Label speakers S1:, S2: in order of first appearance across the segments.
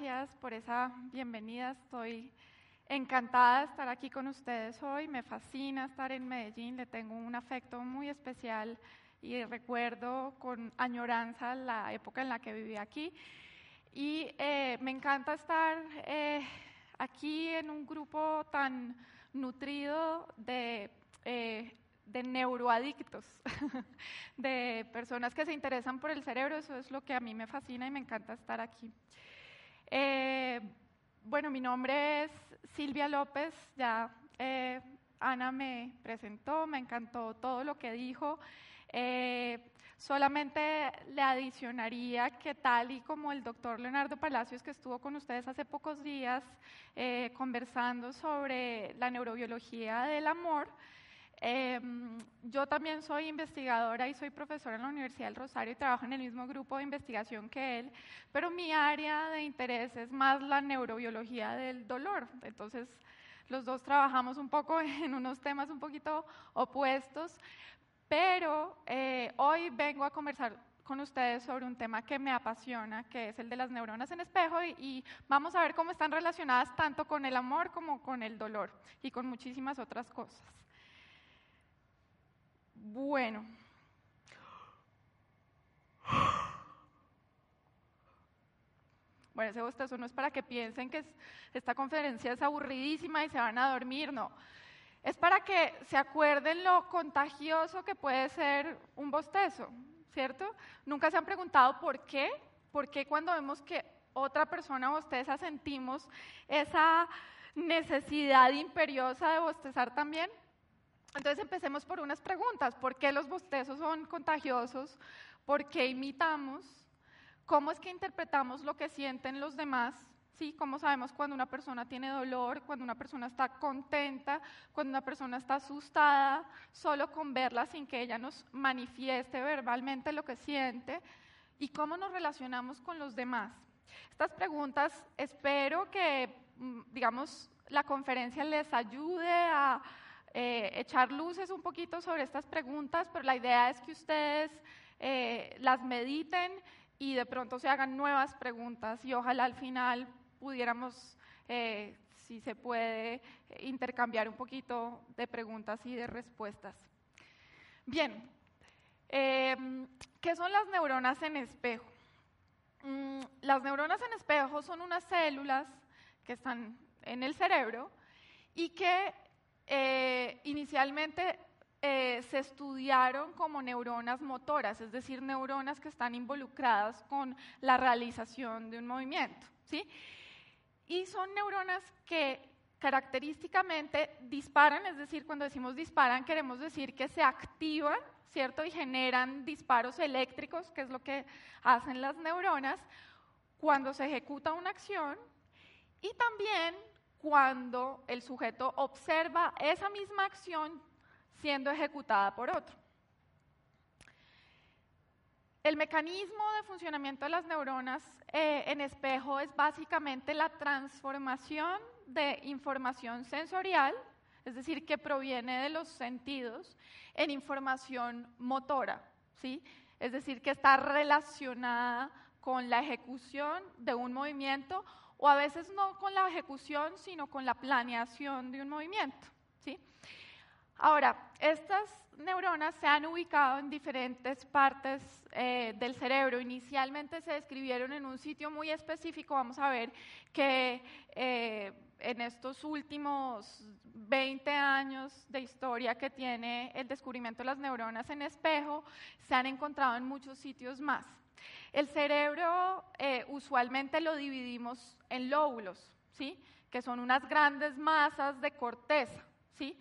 S1: gracias por esa bienvenida. Estoy encantada de estar aquí con ustedes hoy. Me fascina estar en Medellín. Le tengo un afecto muy especial y recuerdo con añoranza la época en la que viví aquí. Y eh, me encanta estar eh, aquí en un grupo tan nutrido de eh, de neuroadictos, de personas que se interesan por el cerebro. Eso es lo que a mí me fascina y me encanta estar aquí. Eh, bueno, mi nombre es Silvia López, ya eh, Ana me presentó, me encantó todo lo que dijo. Eh, solamente le adicionaría que tal y como el doctor Leonardo Palacios, que estuvo con ustedes hace pocos días conversando sobre la neurobiología del amor, Em, yo también soy investigadora y soy profesora en la Universidad del Rosario y trabajo en el mismo grupo de investigación que él, pero mi área de interés es más la neurobiología del dolor. Entonces, los dos trabajamos un poco en unos temas un poquito opuestos, pero eh, hoy vengo a conversar con ustedes sobre un tema que me apasiona, que es el de las neuronas en espejo, y, y, vamos a ver cómo están relacionadas tanto con el amor como con el dolor y con muchísimas otras cosas. Bueno. Bueno, ese bostezo no es para que piensen que esta conferencia es aburridísima y se van a dormir, no. Es para que se acuerden lo contagioso que puede ser un bostezo, ¿cierto? Nunca se han preguntado por qué, por qué cuando vemos que otra persona bosteza sentimos esa necesidad imperiosa de bostezar también. Entonces empecemos por unas preguntas. ¿Por qué los bostezos son contagiosos? ¿Por qué imitamos? ¿Cómo es que interpretamos lo que sienten los demás? ¿Sí? ¿Cómo sabemos cuando una persona tiene dolor, cuando una persona está contenta, cuando una persona está asustada, solo con verla sin que ella nos manifieste verbalmente lo que siente? ¿Y cómo nos relacionamos con los demás? Estas preguntas espero que, mm, digamos, la conferencia les ayude a eh, echar luces un poquito sobre estas preguntas, pero la idea es que ustedes eh, las mediten y de pronto se hagan nuevas preguntas y ojalá al final pudiéramos, eh, si se puede, intercambiar un poquito de preguntas y de respuestas. Bien, em, ¿qué son las neuronas en espejo? Mm, las neuronas en espejo son unas células que están en el cerebro y que eh, inicialmente eh, se estudiaron como neuronas motoras, es decir, neuronas que están involucradas con la realización de un movimiento. ¿sí? Y son neuronas que característicamente disparan, es decir, cuando decimos disparan queremos decir que se activan, ¿cierto? Y generan disparos eléctricos, que es lo que hacen las neuronas, cuando se ejecuta una acción. Y también cuando el sujeto observa esa misma acción siendo ejecutada por otro. El mecanismo de funcionamiento de las neuronas eh, en espejo es básicamente la transformación de información sensorial, es decir, que proviene de los sentidos, en información motora, ¿sí? es decir, que está relacionada con la ejecución de un movimiento o a veces no con la ejecución, sino con la planeación de un movimiento. ¿sí? Ahora, estas neuronas se han ubicado en diferentes partes eh, del cerebro. Inicialmente se describieron en un sitio muy específico. Vamos a ver que eh, en estos últimos 20 años de historia que tiene el descubrimiento de las neuronas en espejo, se han encontrado en muchos sitios más. El cerebro eh, usualmente lo dividimos en lóbulos, ¿sí? que son unas grandes masas de corteza. ¿sí?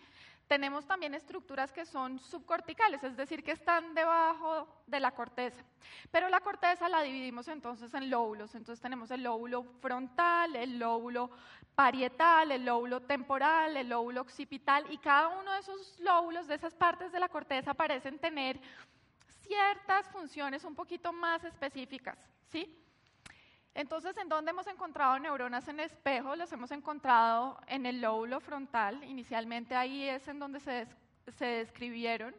S1: Tenemos también estructuras que son subcorticales, es decir, que están debajo de la corteza. Pero la corteza la dividimos entonces en lóbulos. Entonces tenemos el lóbulo frontal, el lóbulo parietal, el lóbulo temporal, el lóbulo occipital, y cada uno de esos lóbulos, de esas partes de la corteza, parecen tener ciertas funciones un poquito más específicas, ¿sí? Entonces, ¿en dónde hemos encontrado neuronas en espejo? Las hemos encontrado en el lóbulo frontal. Inicialmente ahí es en donde se, se describieron.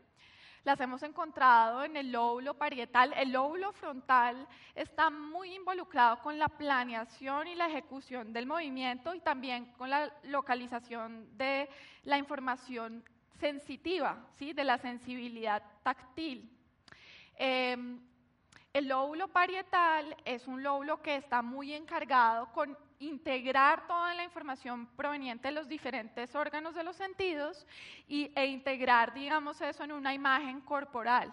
S1: las hemos encontrado en el lóbulo parietal. El lóbulo frontal está muy involucrado con la planeación y la ejecución del movimiento y también con la localización de la información sensitiva, ¿sí? de la sensibilidad táctil. Em, el lóbulo parietal es un lóbulo que está muy encargado con integrar toda la información proveniente de los diferentes órganos de los sentidos y, e integrar, digamos, eso en una imagen corporal.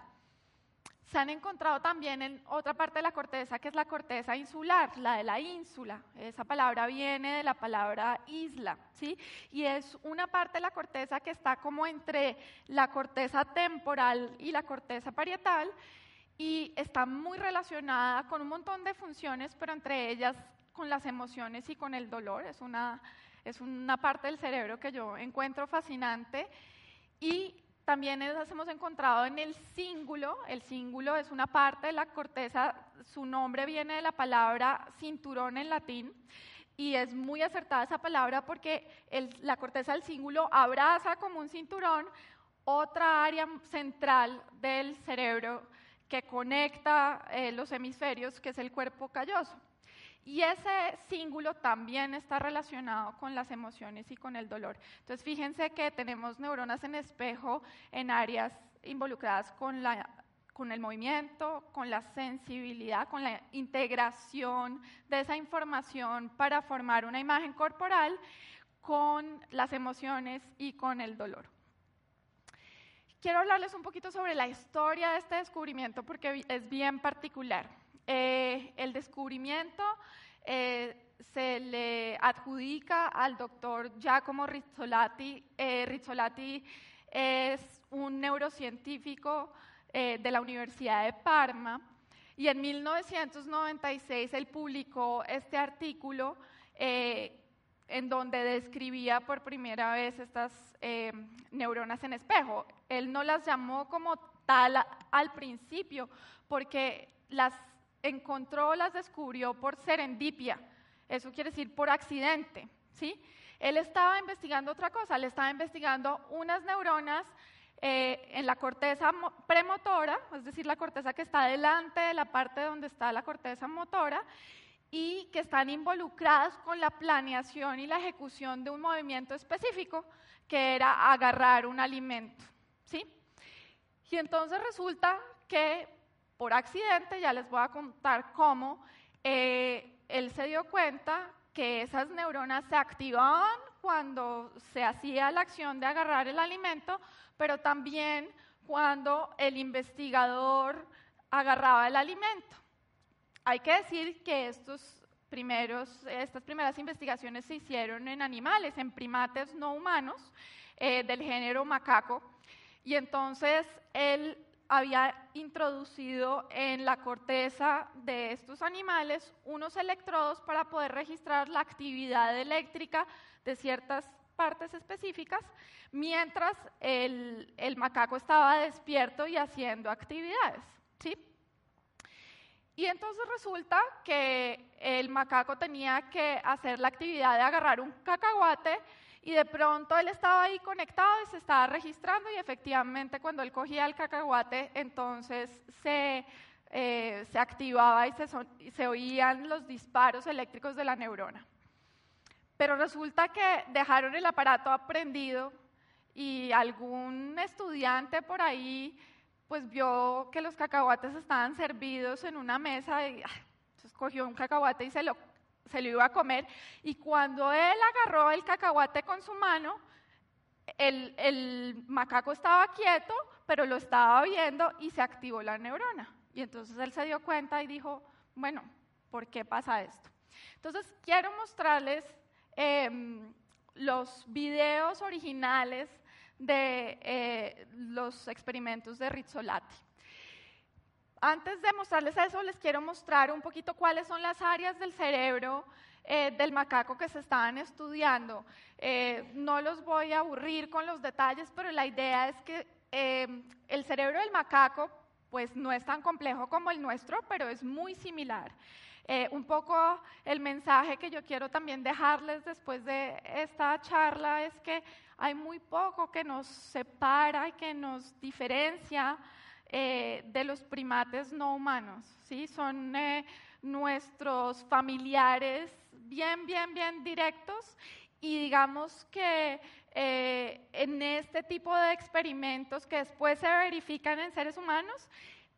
S1: Se han encontrado también en otra parte de la corteza, que es la corteza insular, la de la ínsula. Esa palabra viene de la palabra isla, ¿sí? Y es una parte de la corteza que está como entre la corteza temporal y la corteza parietal y está muy relacionada con un montón de funciones, pero entre ellas con las emociones y con el dolor. Es una, es una parte del cerebro que yo encuentro fascinante. Y también las hemos encontrado en el cíngulo. El cíngulo es una parte de la corteza, su nombre viene de la palabra cinturón en latín. Y es muy acertada esa palabra porque la corteza del cíngulo abraza como un cinturón otra área central del cerebro que conecta eh, los hemisferios, que es el cuerpo calloso. Y ese cíngulo también está relacionado con las emociones y con el dolor. Entonces, fíjense que tenemos neuronas en espejo en áreas involucradas con, la, con el movimiento, con la sensibilidad, con la integración de esa información para formar una imagen corporal con las emociones y con el dolor. Quiero hablarles un poquito sobre la historia de este descubrimiento porque es bien particular. Eh, el descubrimiento eh, se le adjudica al doctor Giacomo Rizzolatti. Eh, Rizzolatti es un neurocientífico de la Universidad de Parma y en 1996 él publicó este artículo en donde describía por primera vez estas neuronas en espejo. Él no las llamó como tal al principio porque las encontró, las descubrió por serendipia. Eso quiere decir por accidente, ¿sí? Él estaba investigando otra cosa, él estaba investigando unas neuronas eh, en la corteza premotora, es decir, la corteza que está delante de la parte donde está la corteza motora, y que están involucradas con la planeación y la ejecución de un movimiento específico, que era agarrar un alimento, ¿sí? Y entonces resulta que por accidente, ya les voy a contar cómo, eh, él se dio cuenta que esas neuronas se activaban cuando se hacía la acción de agarrar el alimento, pero también cuando el investigador agarraba el alimento. Hay que decir que estos primeros, estas primeras investigaciones se hicieron en animales, en primates no humanos eh, del género macaco, y entonces él había introducido en la corteza de estos animales unos electrodos para poder registrar la actividad eléctrica de ciertas partes específicas, mientras el, macaco estaba despierto y haciendo actividades. ¿sí? Y entonces resulta que el macaco tenía que hacer la actividad de agarrar un cacahuate y de pronto él estaba ahí conectado y se estaba registrando y efectivamente cuando él cogía el cacahuate, entonces se, eh, se activaba y se, se oían los disparos eléctricos de la neurona. Pero resulta que dejaron el aparato prendido y algún estudiante por ahí pues vio que los cacahuates estaban servidos en una mesa y entonces cogió un cacahuate y se lo se lo iba a comer, y cuando él agarró el cacahuate con su mano, el, macaco estaba quieto, pero lo estaba viendo y se activó la neurona. Y entonces él se dio cuenta y dijo, bueno, ¿por qué pasa esto? Entonces quiero mostrarles em, los videos originales de eh, los experimentos de Rizzolatti. Antes de mostrarles eso, les quiero mostrar un poquito cuáles son las áreas del cerebro eh, del macaco que se estaban estudiando. Eh, no los voy a aburrir con los detalles, pero la idea es que eh, el cerebro del macaco pues no es tan complejo como el nuestro, pero es muy similar. Eh, un poco el mensaje que yo quiero también dejarles después de esta charla es que hay muy poco que nos separa y que nos diferencia eh, de los primates no humanos. ¿sí? Son eh, nuestros familiares bien, bien, bien directos y digamos que eh, en este tipo de experimentos que después se verifican en seres humanos,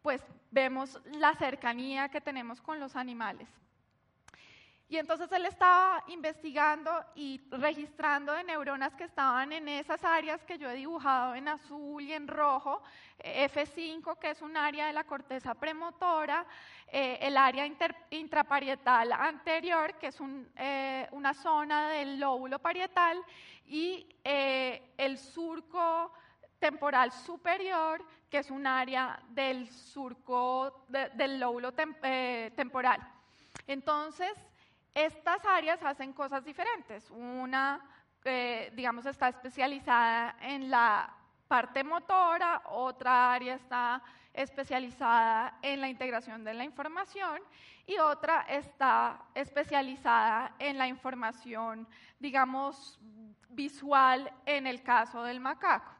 S1: pues vemos la cercanía que tenemos con los animales. Y entonces él estaba investigando y registrando de neuronas que estaban en esas áreas que yo he dibujado en azul y en rojo, eh, F5, que es un área de la corteza premotora, eh, el área intraparietal anterior, que es eh, una zona del lóbulo parietal, y el surco temporal superior, que es un área del surco del lóbulo temporal. Entonces, estas áreas hacen cosas diferentes. Una, eh, digamos, está especializada en la parte motora, otra área está especializada en la integración de la información y otra está especializada en la información, digamos, visual en el caso del macaco.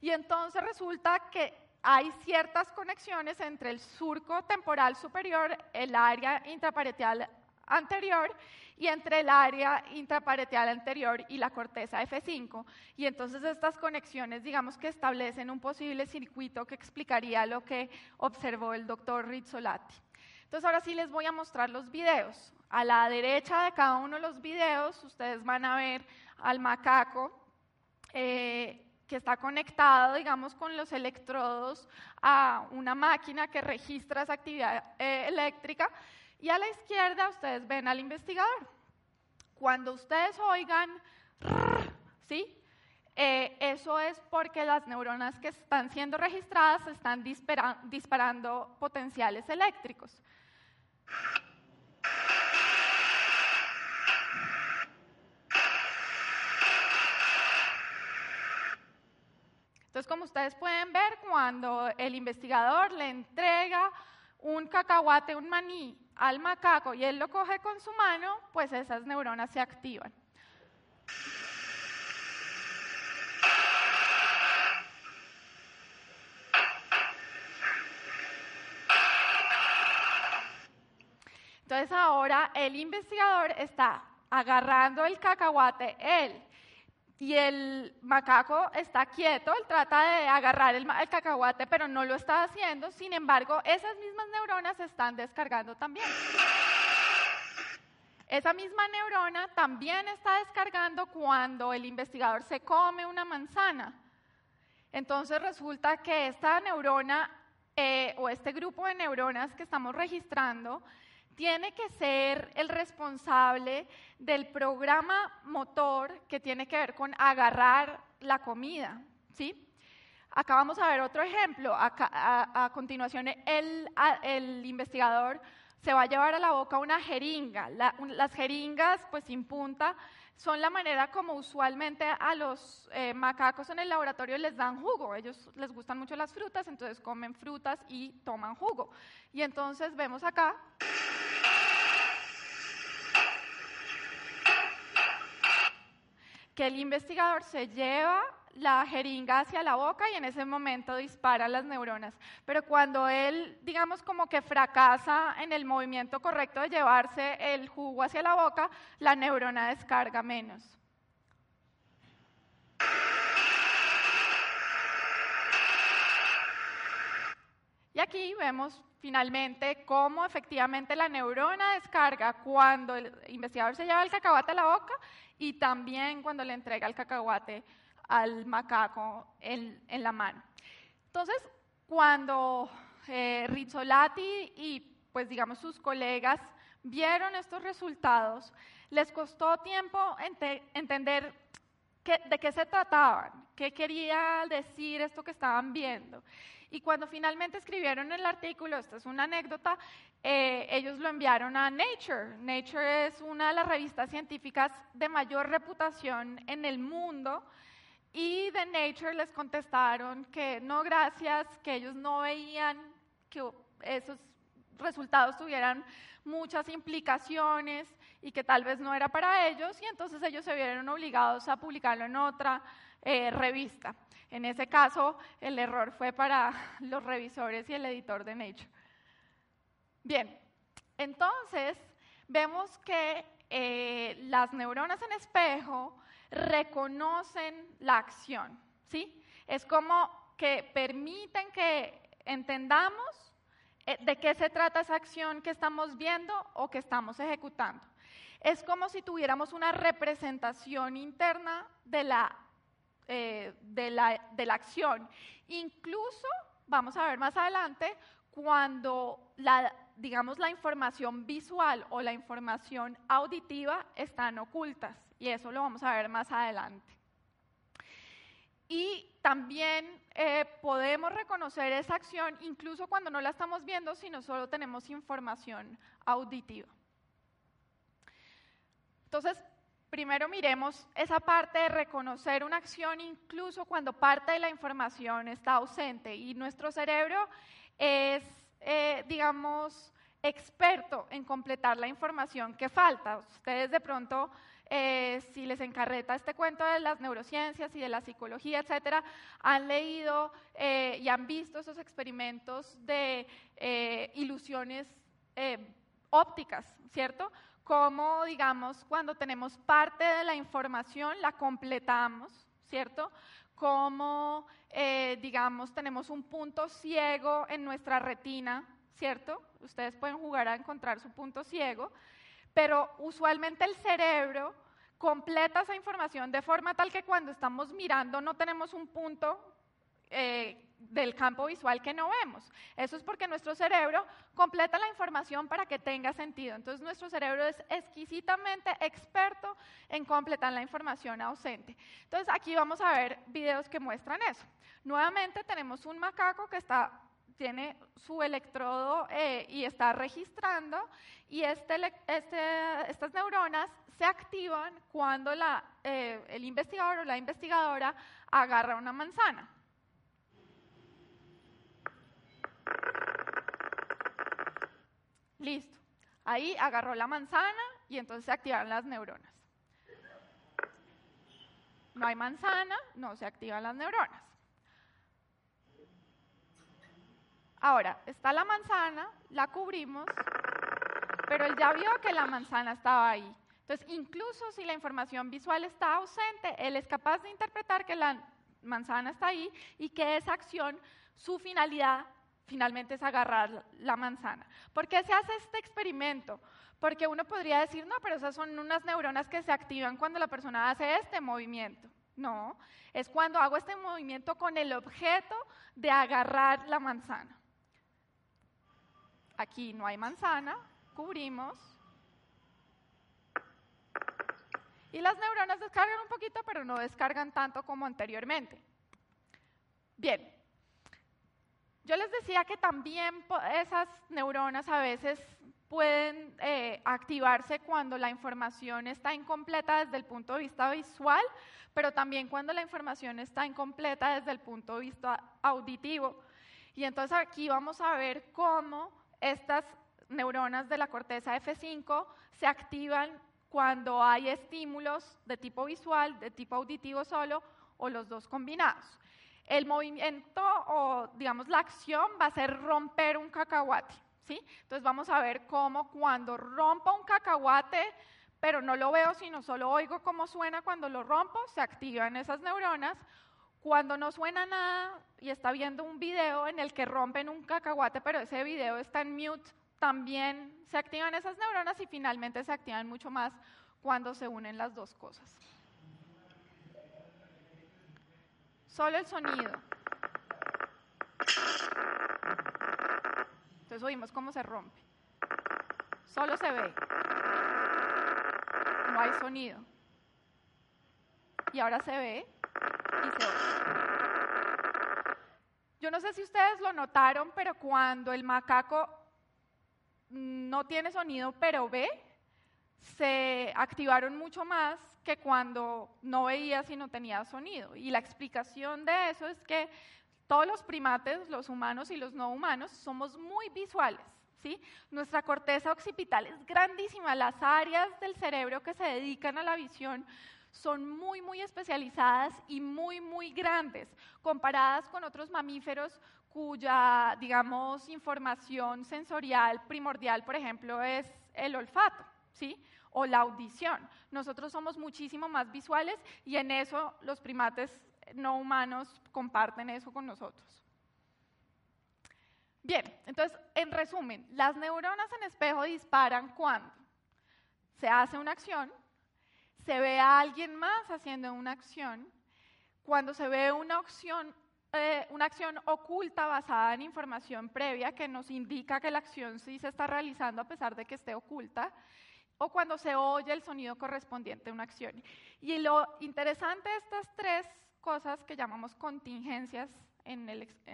S1: Y entonces resulta que hay ciertas conexiones entre el surco temporal superior, el área intraparietal anterior y entre el área intraparietal anterior y la corteza F5. Y entonces estas conexiones, digamos que establecen un posible circuito que explicaría lo que observó el doctor Rizzolatti. Entonces ahora sí les voy a mostrar los videos. A la derecha de cada uno de los videos ustedes van a ver al macaco eh, que está conectado, digamos, con los electrodos a una máquina que registra esa actividad eh, eléctrica y a la izquierda ustedes ven al investigador. Cuando ustedes oigan, ¿sí? Eh, eso es porque las neuronas que están siendo registradas están disparando potenciales eléctricos. Entonces, como ustedes pueden ver, cuando el investigador le entrega un cacahuate, un maní al macaco y él lo coge con su mano, pues esas neuronas se activan. Entonces ahora el investigador está agarrando el cacahuate, él, y el macaco está quieto, él trata de agarrar el, cacahuate, pero no lo está haciendo. Sin embargo, esas mismas neuronas se están descargando también. Esa misma neurona también está descargando cuando el investigador se come una manzana. Entonces resulta que esta neurona eh, o este grupo de neuronas que estamos registrando tiene que ser el responsable del programa motor que tiene que ver con agarrar la comida, ¿sí? Acá vamos a ver otro ejemplo. a, continuación, el, investigador se va a llevar a la boca una jeringa. las jeringas, pues sin punta, son la manera como usualmente a los eh, macacos en el laboratorio les dan jugo. Ellos les gustan mucho las frutas, entonces comen frutas y toman jugo. Y entonces vemos acá que el investigador se lleva la jeringa hacia la boca y en ese momento dispara las neuronas. Pero cuando él, digamos, como que fracasa en el movimiento correcto de llevarse el jugo hacia la boca, la neurona descarga menos. Y aquí vemos finalmente cómo efectivamente la neurona descarga cuando el investigador se lleva el cacahuate a la boca y también cuando le entrega el cacahuate al macaco en, la mano. Entonces, cuando eh, Rizzolatti y pues digamos sus colegas vieron estos resultados, les costó tiempo entender de qué se trataban, qué quería decir esto que estaban viendo. Y cuando finalmente escribieron el artículo, esta es una anécdota, eh, ellos lo enviaron a Nature. Nature es una de las revistas científicas de mayor reputación en el mundo. Y de Nature les contestaron que no, gracias, que ellos no veían que esos resultados tuvieran muchas implicaciones y que tal vez no era para ellos, y entonces ellos se vieron obligados a publicarlo en otra eh, revista. En ese caso, el error fue para los revisores y el editor de Nature. Bien, entonces vemos que eh, las neuronas en espejo reconocen la acción, ¿sí? Es como que permiten que entendamos eh, de qué se trata esa acción que estamos viendo o que estamos ejecutando. Es como si tuviéramos una representación interna de la, eh, de la, de la acción. Incluso, vamos a ver más adelante, cuando la, digamos, la información visual o la información auditiva están ocultas. Y eso lo vamos a ver más adelante. Y también eh, podemos reconocer esa acción incluso cuando no la estamos viendo, sino solo tenemos información auditiva. Entonces, primero miremos esa parte de reconocer una acción incluso cuando parte de la información está ausente. Y nuestro cerebro es, eh, digamos, experto en completar la información que falta. Ustedes de pronto eh, si les encarreta este cuento de las neurociencias y de la psicología, etcétera, han leído eh, y han visto esos experimentos de ilusiones ópticas, ¿cierto? Como, digamos, cuando tenemos parte de la información, la completamos, ¿cierto? Como, digamos, tenemos un punto ciego en nuestra retina, ¿cierto? Ustedes pueden jugar a encontrar su punto ciego, pero usualmente el cerebro completa esa información de forma tal que cuando estamos mirando no tenemos un punto eh, del campo visual que no vemos. Eso es porque nuestro cerebro completa la información para que tenga sentido. Entonces nuestro cerebro es exquisitamente experto en completar la información ausente. Entonces aquí vamos a ver videos que muestran eso. Nuevamente tenemos un macaco que está tiene su electrodo eh, y está registrando y este, este, estas neuronas se activan cuando eh, el investigador o la investigadora agarra una manzana. Listo. Ahí agarró la manzana y entonces se activan las neuronas. No hay manzana, no se activan las neuronas. Ahora, está la manzana, la cubrimos, pero él ya vio que la manzana estaba ahí. Entonces, incluso si la información visual está ausente, él es capaz de interpretar que la manzana está ahí y que esa acción, su finalidad finalmente es agarrar la manzana. ¿Por qué se hace este experimento? Porque uno podría decir, no, pero esas son unas neuronas que se activan cuando la persona hace este movimiento. No, es cuando hago este movimiento con el objeto de agarrar la manzana. Aquí no hay manzana, cubrimos. Y las neuronas descargan un poquito, pero no descargan tanto como anteriormente. Bien, yo les decía que también esas neuronas a veces pueden eh, activarse cuando la información está incompleta desde el punto de vista visual, pero también cuando la información está incompleta desde el punto de vista auditivo. Y entonces aquí vamos a ver cómo estas neuronas de la corteza F5 se activan cuando hay estímulos de tipo visual, de tipo auditivo solo o los dos combinados. El movimiento o, digamos, la acción va a ser romper un cacahuate. ¿sí? Entonces vamos a ver cómo cuando rompo un cacahuate, pero no lo veo, sino solo oigo cómo suena cuando lo rompo, se activan esas neuronas. Cuando no suena nada y está viendo un video en el que rompen un cacahuate, pero ese video está en mute, también se activan esas neuronas y finalmente se activan mucho más cuando se unen las dos cosas. Solo el sonido. Entonces oímos cómo se rompe. Solo se ve. No hay sonido. Y ahora se ve yo no sé si ustedes lo notaron, pero cuando el macaco no tiene sonido pero ve, se activaron mucho más que cuando no veía si no tenía sonido. Y la explicación de eso es que todos los primates, los humanos y los no humanos, somos muy visuales, ¿sí? Nuestra corteza occipital es grandísima. Las áreas del cerebro que se dedican a la visión son muy, muy especializadas y muy, muy grandes, comparadas con otros mamíferos cuya, digamos, información sensorial primordial, por ejemplo, es el olfato, ¿sí? O la audición. Nosotros somos muchísimo más visuales y en eso los primates no humanos comparten eso con nosotros. Bien, entonces, en resumen, las neuronas en espejo disparan cuando se hace una acción, se ve a alguien más haciendo una acción, cuando se ve una acción, eh, una acción oculta basada en información previa que nos indica que la acción sí se está realizando a pesar de que esté oculta, o cuando se oye el sonido correspondiente a una acción. Y lo interesante de estas tres cosas que llamamos contingencias en,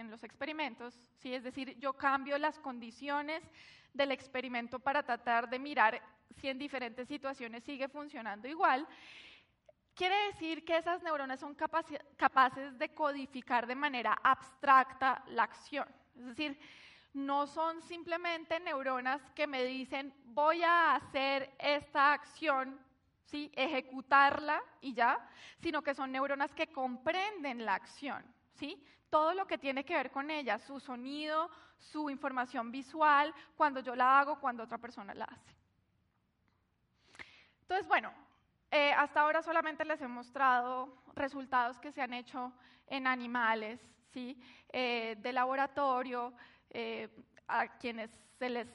S1: los experimentos, ¿sí? es decir, yo cambio las condiciones del experimento para tratar de mirar si en diferentes situaciones sigue funcionando igual, quiere decir que esas neuronas son capaces de codificar de manera abstracta la acción. Es decir, no son simplemente neuronas que me dicen voy a hacer esta acción, ¿sí? ejecutarla y ya, sino que son neuronas que comprenden la acción. ¿sí? todo lo que tiene que ver con ella, su sonido, su información visual, cuando yo la hago, cuando otra persona la hace. Entonces, bueno, eh, hasta ahora solamente les he mostrado resultados que se han hecho en animales, ¿sí? Eh, de laboratorio, eh, a quienes se les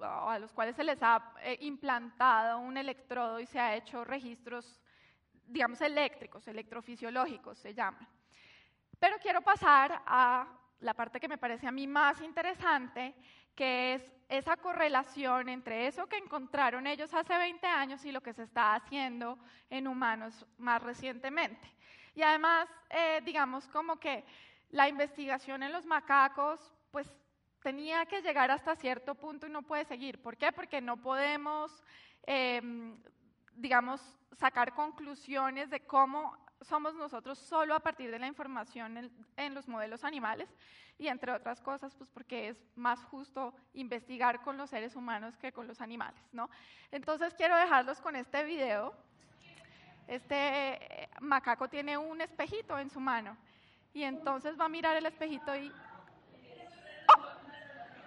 S1: a los cuales se les ha implantado un electrodo y se ha hecho registros, digamos, eléctricos, electrofisiológicos se llaman. Pero quiero pasar a la parte que me parece a mí más interesante, que es esa correlación entre eso que encontraron ellos hace 20 años y lo que se está haciendo en humanos más recientemente. Y además, eh, digamos como que la investigación en los macacos, pues tenía que llegar hasta cierto punto y no puede seguir. ¿Por qué? Porque no podemos, em, digamos, sacar conclusiones de cómo somos nosotros solo a partir de la información en, los modelos animales y entre otras cosas, pues porque es más justo investigar con los seres humanos que con los animales, ¿no? Entonces quiero dejarlos con este video. Este eh, macaco tiene un espejito en su mano y entonces va a mirar el espejito y.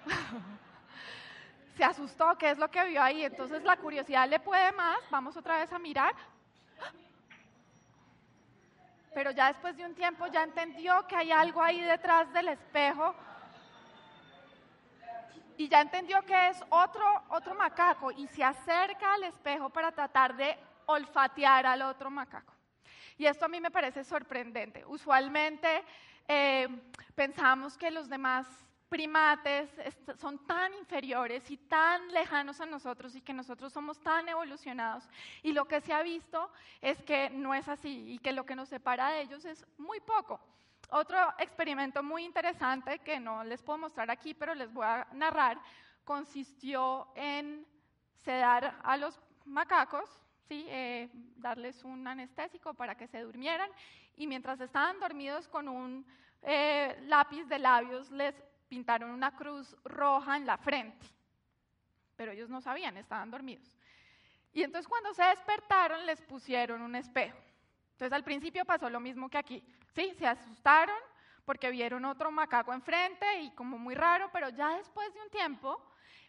S1: se asustó, ¿qué es lo que vio ahí? Entonces la curiosidad le puede más, vamos otra vez a mirar, pero ya después de un tiempo ya entendió que hay algo ahí detrás del espejo y ya entendió que es otro, otro macaco y se acerca al espejo para tratar de olfatear al otro macaco. Y esto a mí me parece sorprendente. Usualmente eh, pensamos que los demás primates son tan inferiores y tan lejanos a nosotros y que nosotros somos tan evolucionados. Y lo que se ha visto es que no es así y que lo que nos separa de ellos es muy poco. Otro experimento muy interesante que no les puedo mostrar aquí, pero les voy a narrar, consistió en sedar a los macacos, ¿sí? Eh, darles un anestésico para que se durmieran y mientras estaban dormidos con un eh, lápiz de labios les pintaron una cruz roja en la frente, pero ellos no sabían, estaban dormidos. Y entonces cuando se despertaron les pusieron un espejo. Entonces al principio pasó lo mismo que aquí, ¿sí? Se asustaron porque vieron otro macaco enfrente y como muy raro, pero ya después de un tiempo,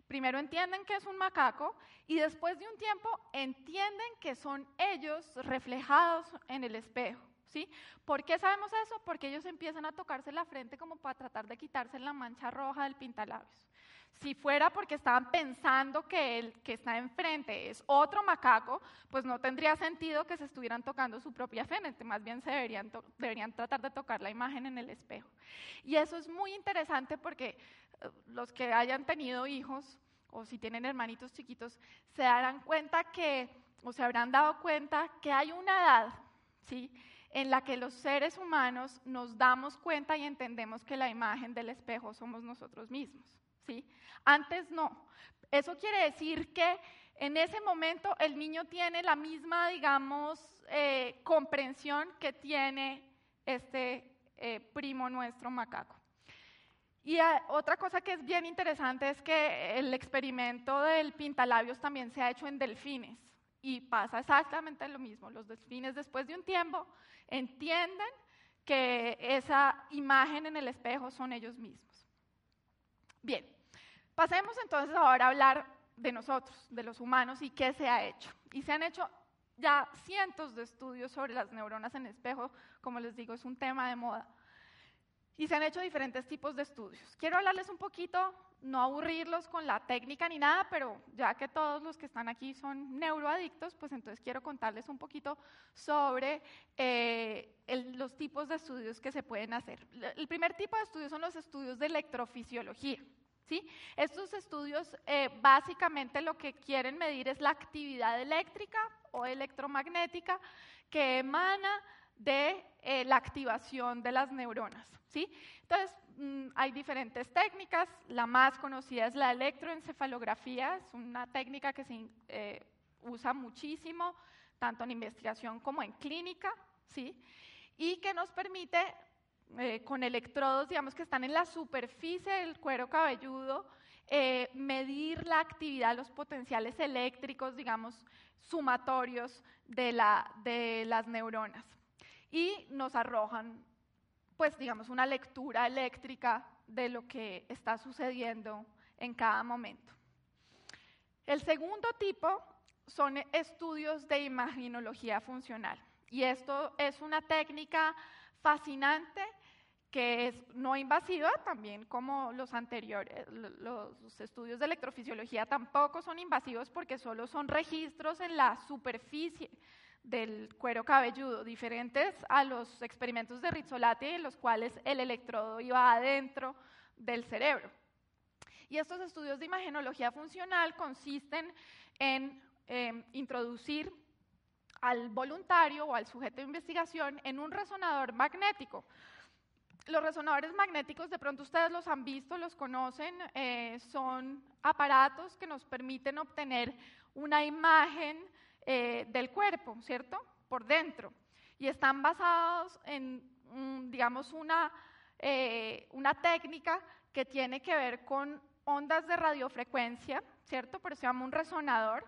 S1: primero entienden que es un macaco y después de un tiempo entienden que son ellos reflejados en el espejo. ¿Sí? ¿Por qué sabemos eso? Porque ellos empiezan a tocarse la frente como para tratar de quitarse la mancha roja del pintalabios. Si fuera porque estaban pensando que el que está enfrente es otro macaco, pues no tendría sentido que se estuvieran tocando su propia frente, más bien se deberían, deberían tratar de tocar la imagen en el espejo. Y eso es muy interesante porque eh, los que hayan tenido hijos o si tienen hermanitos chiquitos, se darán cuenta que, o se habrán dado cuenta que hay una edad, ¿sí? En la que los seres humanos nos damos cuenta y entendemos que la imagen del espejo somos nosotros mismos. ¿sí? Antes no. Eso quiere decir que en ese momento el niño tiene la misma, digamos, eh, comprensión que tiene este eh, primo nuestro macaco. Y eh, otra cosa que es bien interesante es que el experimento del pintalabios también se ha hecho en delfines y pasa exactamente lo mismo. Los delfines después de un tiempo entienden que esa imagen en el espejo son ellos mismos. Bien, pasemos entonces ahora a hablar de nosotros, de los humanos y qué se ha hecho. Y se han hecho ya cientos de estudios sobre las neuronas en espejo, como les digo, es un tema de moda. Y se han hecho diferentes tipos de estudios. Quiero hablarles un poquito, no aburrirlos con la técnica ni nada, pero ya que todos los que están aquí son neuroadictos, pues entonces quiero contarles un poquito sobre eh, los tipos de estudios que se pueden hacer. El primer tipo de estudios son los estudios de electrofisiología. ¿sí? Estos estudios eh, básicamente lo que quieren medir es la actividad eléctrica o electromagnética que emana de eh, la activación de las neuronas. ¿sí? Entonces, mm, hay diferentes técnicas. La más conocida es la electroencefalografía. Es una técnica que se eh, usa muchísimo, tanto en investigación como en clínica, ¿sí? y que nos permite, eh, con electrodos, digamos, que están en la superficie del cuero cabelludo, medir la actividad, los potenciales eléctricos, digamos, sumatorios de, la, de las neuronas y nos arrojan, pues digamos, una lectura eléctrica de lo que está sucediendo en cada momento. El segundo tipo son estudios de imaginología funcional. Y esto es una técnica fascinante que es no invasiva, también como los anteriores, los estudios de electrofisiología tampoco son invasivos porque solo son registros en la superficie del cuero cabelludo, diferentes a los experimentos de Rizzolatti en los cuales el electrodo iba adentro del cerebro. Y estos estudios de imagenología funcional consisten en em, introducir al voluntario o al sujeto de investigación en un resonador magnético. Los resonadores magnéticos, de pronto ustedes los han visto, los conocen, eh, son aparatos que nos permiten obtener una imagen eh, del cuerpo, ¿cierto? Por dentro. Y están basados en, digamos, una, eh, una técnica que tiene que ver con ondas de radiofrecuencia, ¿cierto? Por eso se llama un resonador.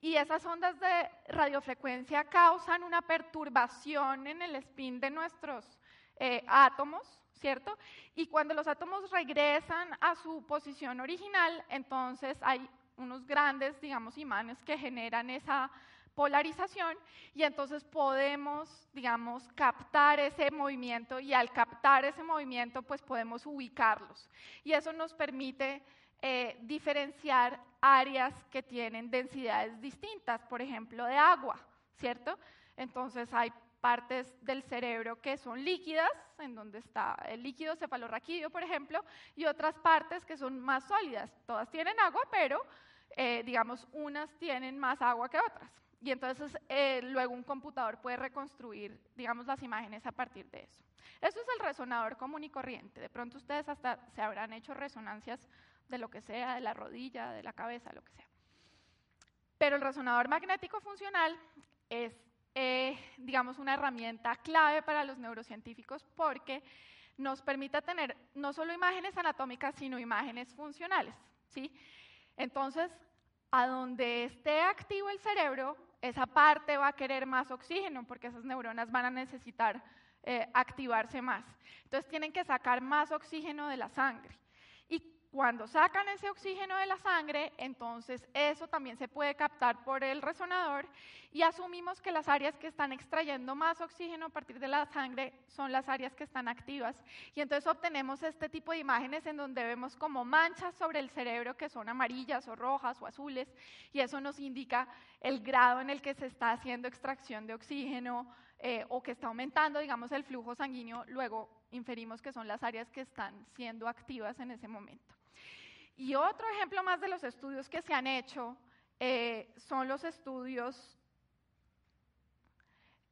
S1: Y esas ondas de radiofrecuencia causan una perturbación en el spin de nuestros eh, átomos, ¿cierto? Y cuando los átomos regresan a su posición original, entonces hay unos grandes, digamos, imanes que generan esa polarización y entonces podemos, digamos, captar ese movimiento y al captar ese movimiento pues podemos ubicarlos. Y eso nos permite eh, diferenciar áreas que tienen densidades distintas, por ejemplo, de agua, ¿cierto? Entonces hay partes del cerebro que son líquidas, en donde está el líquido cefalorraquídeo, por ejemplo, y otras partes que son más sólidas. Todas tienen agua, pero eh, digamos, unas tienen más agua que otras. Y entonces eh, luego un computador puede reconstruir, digamos, las imágenes a partir de eso. Eso es el resonador común y corriente. De pronto ustedes hasta se habrán hecho resonancias de lo que sea, de la rodilla, de la cabeza, lo que sea. Pero el resonador magnético funcional es, eh, digamos, una herramienta clave para los neurocientíficos porque nos permite tener no solo imágenes anatómicas, sino imágenes funcionales. ¿sí? Entonces, a donde esté activo el cerebro, esa parte va a querer más oxígeno porque esas neuronas van a necesitar eh, activarse más. Entonces tienen que sacar más oxígeno de la sangre. Cuando sacan ese oxígeno de la sangre, entonces eso también se puede captar por el resonador y asumimos que las áreas que están extrayendo más oxígeno a partir de la sangre son las áreas que están activas. Y entonces obtenemos este tipo de imágenes en donde vemos como manchas sobre el cerebro que son amarillas o rojas o azules y eso nos indica el grado en el que se está haciendo extracción de oxígeno eh, o que está aumentando, digamos, el flujo sanguíneo. Luego inferimos que son las áreas que están siendo activas en ese momento. Y otro ejemplo más de los estudios que se han hecho eh, son los estudios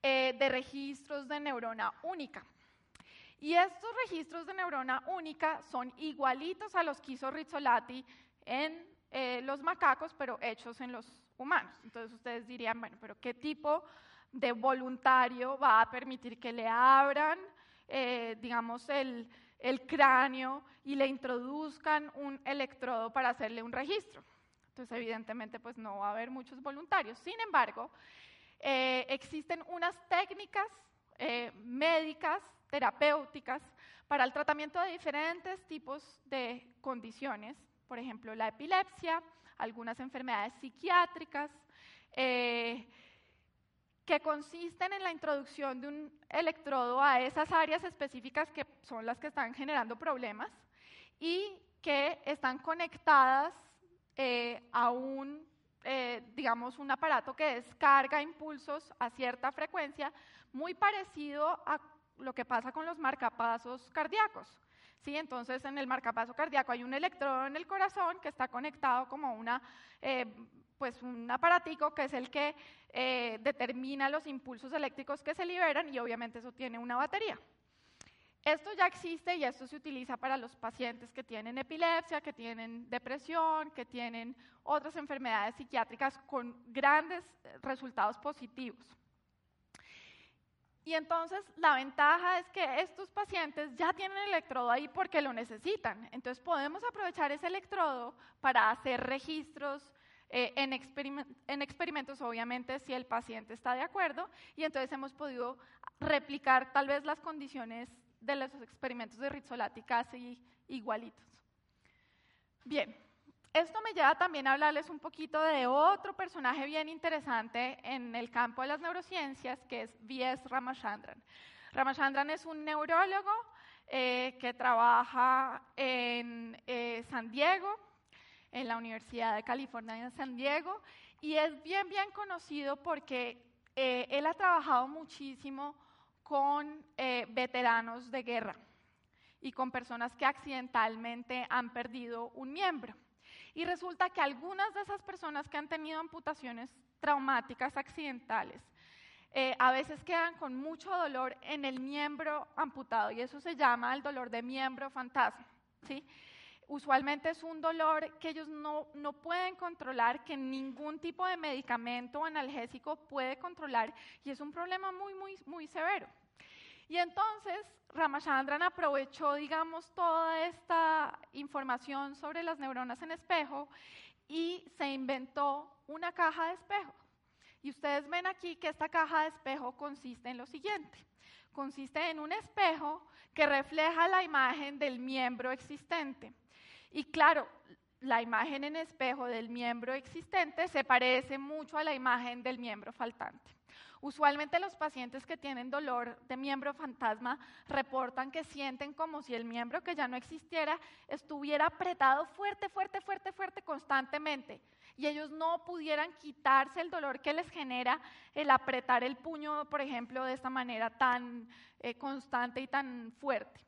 S1: eh, de registros de neurona única. Y estos registros de neurona única son igualitos a los que hizo Rizzolatti en los macacos, pero hechos en los humanos. Entonces ustedes dirían, bueno, pero ¿qué tipo de voluntario va a permitir que le abran, digamos, el, el cráneo y le introduzcan un electrodo para hacerle un registro. Entonces, evidentemente, pues no va a haber muchos voluntarios. Sin embargo, eh, existen unas técnicas eh, médicas, terapéuticas, para el tratamiento de diferentes tipos de condiciones, por ejemplo, la epilepsia, algunas enfermedades psiquiátricas, eh, que consisten en la introducción de un electrodo a esas áreas específicas que son las que están generando problemas y que están conectadas eh, a un, eh, digamos, un aparato que descarga impulsos a cierta frecuencia, muy parecido a lo que pasa con los marcapasos cardíacos. ¿Sí? Entonces, en el marcapaso cardíaco hay un electrodo en el corazón que está conectado como una, eh, pues un aparatico que es el que eh, determina los impulsos eléctricos que se liberan y obviamente eso tiene una batería. Esto ya existe y esto se utiliza para los pacientes que tienen epilepsia, que tienen depresión, que tienen otras enfermedades psiquiátricas con grandes resultados positivos. Y entonces la ventaja es que estos pacientes ya tienen el electrodo ahí porque lo necesitan. Entonces podemos aprovechar ese electrodo para hacer registros eh, en, en, experimentos, obviamente, si el paciente está de acuerdo. Y entonces hemos podido replicar tal vez las condiciones de los experimentos de Rizzolatti casi igualitos. Bien, esto me lleva también a hablarles un poquito de otro personaje bien interesante en el campo de las neurociencias, que es V.S. Ramachandran. Ramachandran es un neurólogo eh, que trabaja en eh, San Diego, en la Universidad de California en San Diego, y es bien, bien conocido porque eh, él ha trabajado muchísimo con veteranos de guerra y con personas que accidentalmente han perdido un miembro. Y resulta que algunas de esas personas que han tenido amputaciones traumáticas accidentales, eh, a veces quedan con mucho dolor en el miembro amputado y eso se llama el dolor de miembro fantasma. ¿sí? Usualmente es un dolor que ellos no, no, pueden controlar, que ningún tipo de medicamento o analgésico puede controlar y es un problema muy, muy, muy severo. Y entonces Ramachandran aprovechó, digamos, toda esta información sobre las neuronas en espejo y se inventó una caja de espejo. Y ustedes ven aquí que esta caja de espejo consiste en lo siguiente. Consiste en un espejo que refleja la imagen del miembro existente. Y claro, la imagen en espejo del miembro existente se parece mucho a la imagen del miembro faltante. Usualmente los pacientes que tienen dolor de miembro fantasma reportan que sienten como si el miembro que ya no existiera estuviera apretado fuerte, fuerte, fuerte, fuerte constantemente y ellos no pudieran quitarse el dolor que les genera el apretar el puño, por ejemplo, de esta manera tan eh, constante y tan fuerte.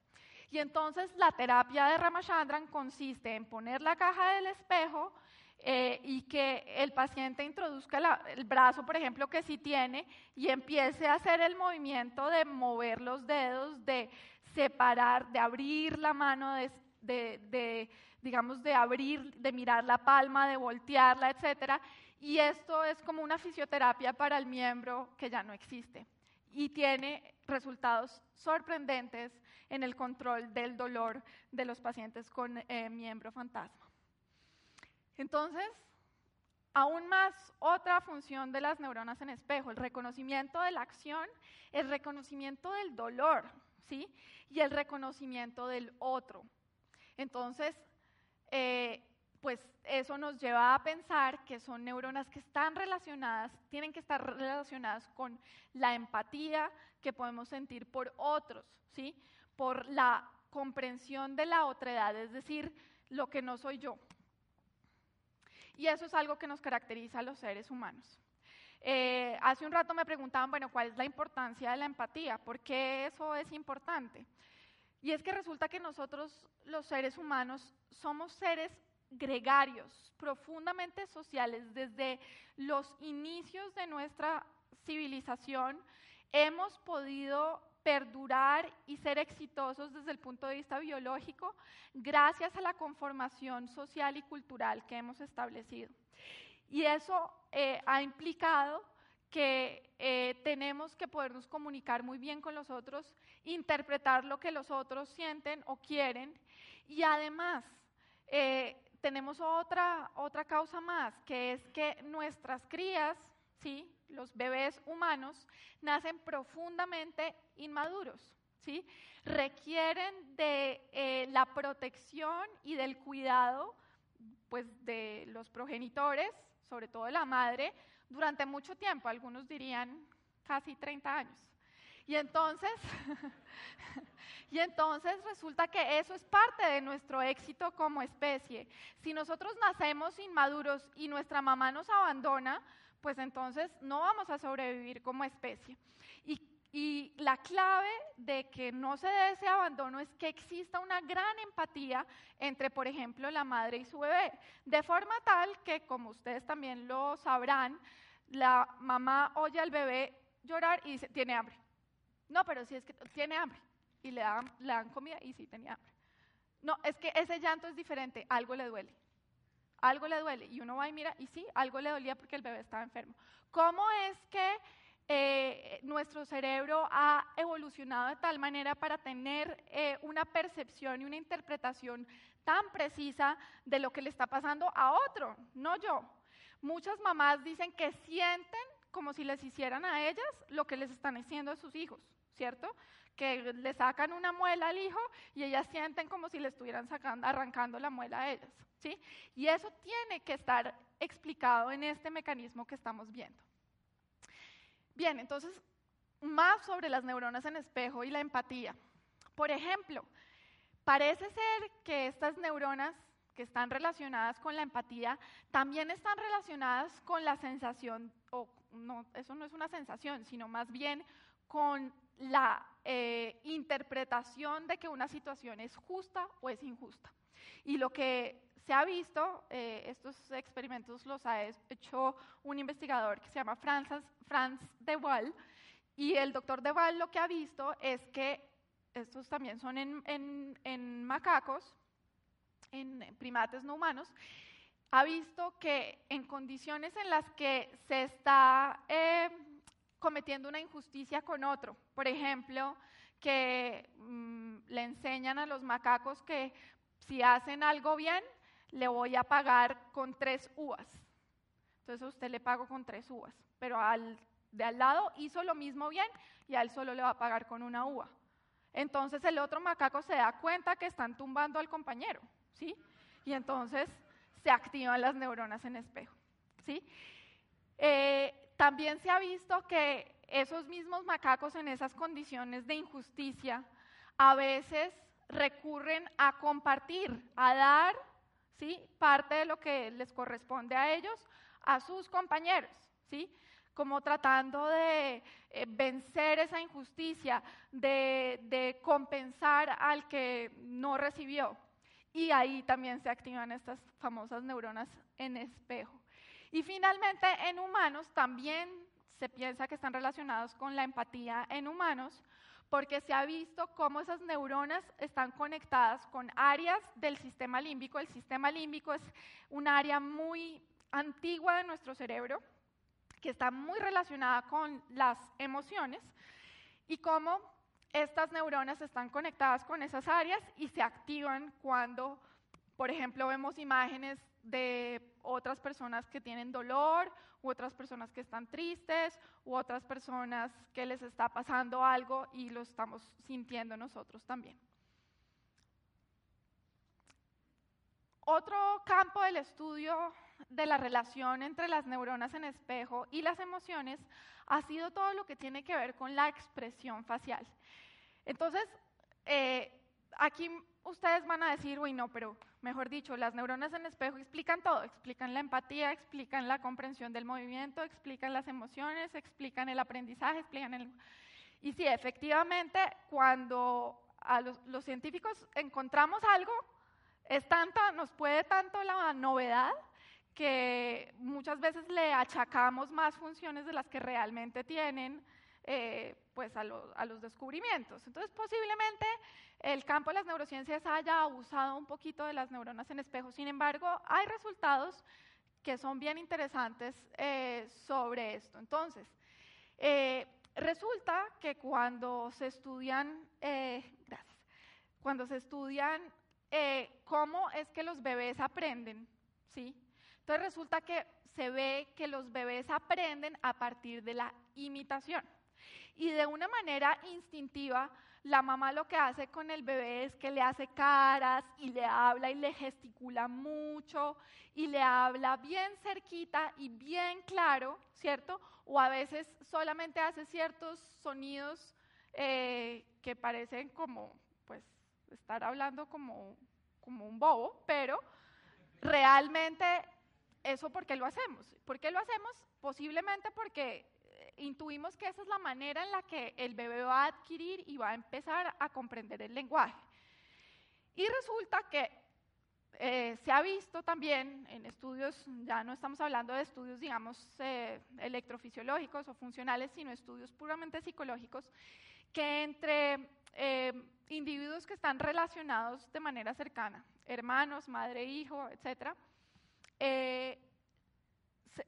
S1: Y entonces la terapia de Ramachandran consiste en poner la caja del espejo, eh, y que el paciente introduzca el brazo, por ejemplo, que sí tiene, y empiece a hacer el movimiento de mover los dedos, de separar, de abrir la mano, de, digamos, de abrir, de mirar la palma, de voltearla, etc. Y esto es como una fisioterapia para el miembro que ya no existe. Y tiene resultados sorprendentes en el control del dolor de los pacientes con eh, miembro fantasma. Entonces, aún más otra función de las neuronas en espejo, el reconocimiento de la acción, el reconocimiento del dolor, ¿sí? Y el reconocimiento del otro. Entonces, eh, pues eso nos lleva a pensar que son neuronas que están relacionadas, tienen que estar relacionadas con la empatía que podemos sentir por otros, ¿sí? Por la comprensión de la otredad, es decir, lo que no soy yo, y eso es algo que nos caracteriza a los seres humanos. Eh, hace un rato me preguntaban, bueno, ¿cuál es la importancia de la empatía? ¿Por qué eso es importante? Y es que resulta que nosotros, los seres humanos, somos seres gregarios, profundamente sociales. Desde los inicios de nuestra civilización hemos podido perdurar y ser exitosos desde el punto de vista biológico gracias a la conformación social y cultural que hemos establecido. Y eso eh, ha implicado que eh, tenemos que podernos comunicar muy bien con los otros, interpretar lo que los otros sienten o quieren y además eh, tenemos otra, otra causa más, que es que nuestras crías, ¿sí? los bebés humanos, nacen profundamente inmaduros. ¿sí? Requieren de eh, la protección y del cuidado pues, de los progenitores, sobre todo de la madre, durante mucho tiempo, algunos dirían casi 30 años. Y entonces, y entonces resulta que eso es parte de nuestro éxito como especie. Si nosotros nacemos inmaduros y nuestra mamá nos abandona, pues entonces no vamos a sobrevivir como especie. Y, y la clave de que no se dé ese abandono es que exista una gran empatía entre, por ejemplo, la madre y su bebé, de forma tal que, como ustedes también lo sabrán, la mamá oye al bebé llorar y dice, tiene hambre no, pero si es que tiene hambre. Y le dan, comida y sí tenía hambre. No, es que ese llanto es diferente, algo le duele. Algo le duele. Y uno va y mira, y sí, algo le dolía porque el bebé estaba enfermo. ¿Cómo es que eh, nuestro cerebro ha evolucionado de tal manera para tener eh, una percepción y una interpretación tan precisa de lo que le está pasando a otro, no yo? Muchas mamás dicen que sienten como si les hicieran a ellas lo que les están haciendo a sus hijos. ¿Cierto? Que le sacan una muela al hijo y ellas sienten como si le estuvieran sacando, arrancando la muela a ellas, ¿sí? Y eso tiene que estar explicado en este mecanismo que estamos viendo. Bien, entonces, más sobre las neuronas en espejo y la empatía. Por ejemplo, parece ser que estas neuronas que están relacionadas con la empatía también están relacionadas con la sensación, o no, eso no es una sensación, sino más bien con la eh, interpretación de que una situación es justa o es injusta. Y lo que se ha visto, eh, estos experimentos los ha hecho un investigador que se llama Franz, Franz de Waal, y el doctor de Waal lo que ha visto es que, estos también son en, macacos, en primates no humanos, ha visto que en condiciones en las que se está eh, cometiendo una injusticia con otro. Por ejemplo, que mm, le enseñan a los macacos que si hacen algo bien, le voy a pagar con tres uvas. Entonces usted le pago con tres uvas, pero al de al lado hizo lo mismo bien y a él solo le va a pagar con una uva. Entonces el otro macaco se da cuenta que están tumbando al compañero, ¿sí? Y entonces se activan las neuronas en espejo, ¿sí? Eh, también se ha visto que esos mismos macacos en esas condiciones de injusticia a veces recurren a compartir, a dar ¿sí? parte de lo que les corresponde a ellos a sus compañeros, ¿sí? como tratando de eh, vencer esa injusticia, de, de compensar al que no recibió. Y ahí también se activan estas famosas neuronas en espejo. Y finalmente, en humanos también se piensa que están relacionados con la empatía en humanos, porque se ha visto cómo esas neuronas están conectadas con áreas del sistema límbico. El sistema límbico es un área muy antigua de nuestro cerebro, que está muy relacionada con las emociones, y cómo estas neuronas están conectadas con esas áreas y se activan cuando, por ejemplo, vemos imágenes de otras personas que tienen dolor, u otras personas que están tristes, u otras personas que les está pasando algo y lo estamos sintiendo nosotros también. Otro campo del estudio de la relación entre las neuronas en espejo y las emociones ha sido todo lo que tiene que ver con la expresión facial. Entonces, eh, aquí ustedes van a decir, uy, no, pero mejor dicho, las neuronas en espejo explican todo, explican la empatía, explican la comprensión del movimiento, explican las emociones, explican el aprendizaje. Y sí, efectivamente, cuando a los, los científicos encontramos algo, es tanta, nos puede tanto la novedad que muchas veces le achacamos más funciones de las que realmente tienen eh, pues a, los descubrimientos. Entonces, posiblemente el campo de las neurociencias haya abusado un poquito de las neuronas en espejo. Sin embargo, hay resultados que son bien interesantes eh, sobre esto. Entonces, Eh, resulta que cuando se estudian, cuando se estudian cómo es que los bebés aprenden, ¿sí? Entonces resulta que se ve que los bebés aprenden a partir de la imitación. Y de una manera instintiva, la mamá lo que hace con el bebé es que le hace caras y le habla y le gesticula mucho y le habla bien cerquita y bien claro, ¿cierto? O a veces solamente hace ciertos sonidos eh, que parecen como, pues, estar hablando como, como un bobo, pero realmente eso por qué lo hacemos. ¿Por qué lo hacemos? Posiblemente porque intuimos que esa es la manera en la que el bebé va a adquirir y va a empezar a comprender el lenguaje. Y resulta que eh, se ha visto también en estudios, ya no estamos hablando de estudios, digamos, eh, electrofisiológicos o funcionales, sino estudios puramente psicológicos, que entre individuos que están relacionados de manera cercana, hermanos, madre, hijo, etcétera, eh,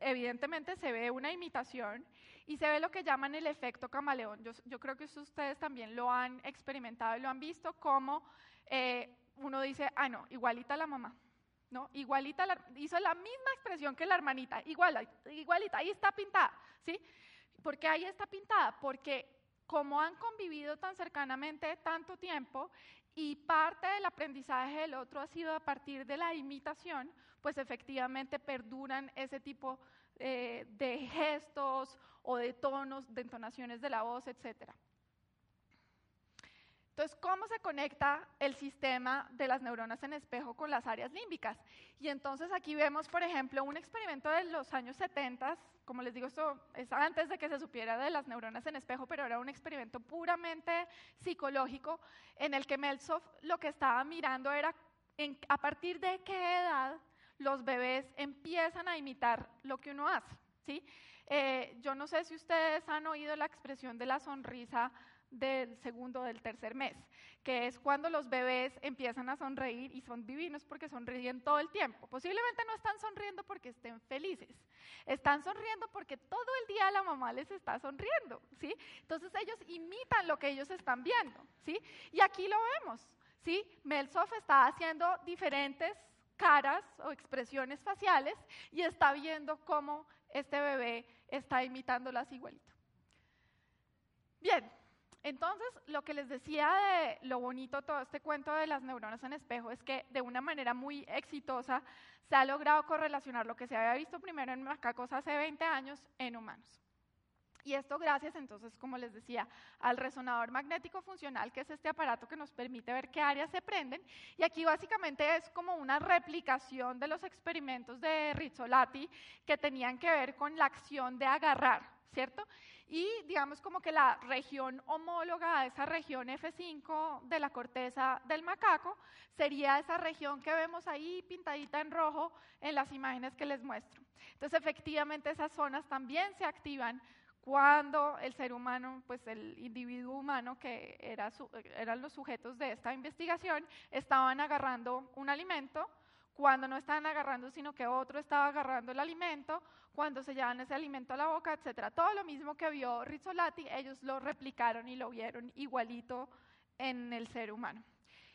S1: evidentemente se ve una imitación y se ve lo que llaman el efecto camaleón. Yo, creo que ustedes también lo han experimentado y lo han visto, como eh, uno dice, ah, no, igualita la mamá. ¿no? Igualita, hizo la misma expresión que la hermanita, igual, igualita, ahí está pintada, ¿sí? ¿Por qué ahí está pintada? Porque como han convivido tan cercanamente tanto tiempo y parte del aprendizaje del otro ha sido a partir de la imitación, pues efectivamente perduran ese tipo eh, de gestos o de tonos, de entonaciones de la voz, etc. Entonces, ¿cómo se conecta el sistema de las neuronas en espejo con las áreas límbicas? Y entonces aquí vemos, por ejemplo, un experimento de los años 70, como les digo, esto es antes de que se supiera de las neuronas en espejo, pero era un experimento puramente psicológico en el que Meltzoff lo que estaba mirando era a partir de qué edad los bebés empiezan a imitar lo que uno hace. ¿sí? Eh, yo no sé si ustedes han oído la expresión de la sonrisa del segundo o del tercer mes, que es cuando los bebés empiezan a sonreír y son divinos porque sonríen todo el tiempo. Posiblemente no están sonriendo porque estén felices, están sonriendo porque todo el día la mamá les está sonriendo, ¿sí? Entonces ellos imitan lo que ellos están viendo, ¿sí? Y aquí lo vemos, ¿sí? Melsoff está haciendo diferentes caras o expresiones faciales y está viendo cómo este bebé está imitándolas igualito. Bien, entonces lo que les decía de lo bonito todo este cuento de las neuronas en espejo es que de una manera muy exitosa se ha logrado correlacionar lo que se había visto primero en macacos hace 20 años en humanos. Y esto gracias entonces, como les decía, al resonador magnético funcional, que es este aparato que nos permite ver qué áreas se prenden. Y aquí básicamente es como una replicación de los experimentos de Rizzolatti que tenían que ver con la acción de agarrar, ¿cierto? Y digamos como que la región homóloga a esa región F5 de la corteza del macaco sería esa región que vemos ahí pintadita en rojo en las imágenes que les muestro. Entonces efectivamente esas zonas también se activan cuando el ser humano, pues el individuo humano que era eran los sujetos de esta investigación, estaban agarrando un alimento, cuando no estaban agarrando, sino que otro estaba agarrando el alimento, cuando se llevan ese alimento a la boca, etcétera. Todo lo mismo que vio Rizzolatti, ellos lo replicaron y lo vieron igualito en el ser humano.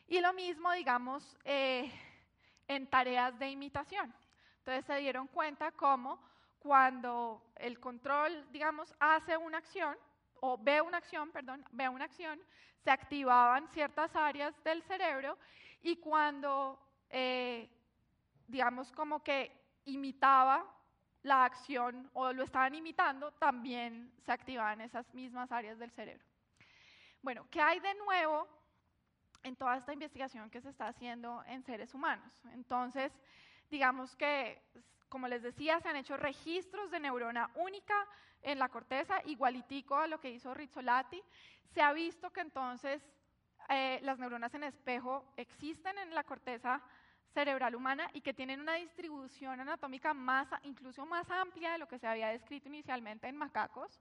S1: Y lo mismo, digamos, eh, en tareas de imitación. Entonces se dieron cuenta cómo cuando el control, digamos, hace una acción, o ve una acción, perdón, ve una acción, se activaban ciertas áreas del cerebro y cuando, eh, digamos, como que imitaba la acción o lo estaban imitando, también se activaban esas mismas áreas del cerebro. Bueno, ¿qué hay de nuevo en toda esta investigación que se está haciendo en seres humanos? Entonces, digamos que como les decía, se han hecho registros de neurona única en la corteza, igualitico a lo que hizo Rizzolatti. Se ha visto que entonces eh, las neuronas en espejo existen en la corteza cerebral humana y que tienen una distribución anatómica más, incluso más amplia de lo que se había descrito inicialmente en macacos,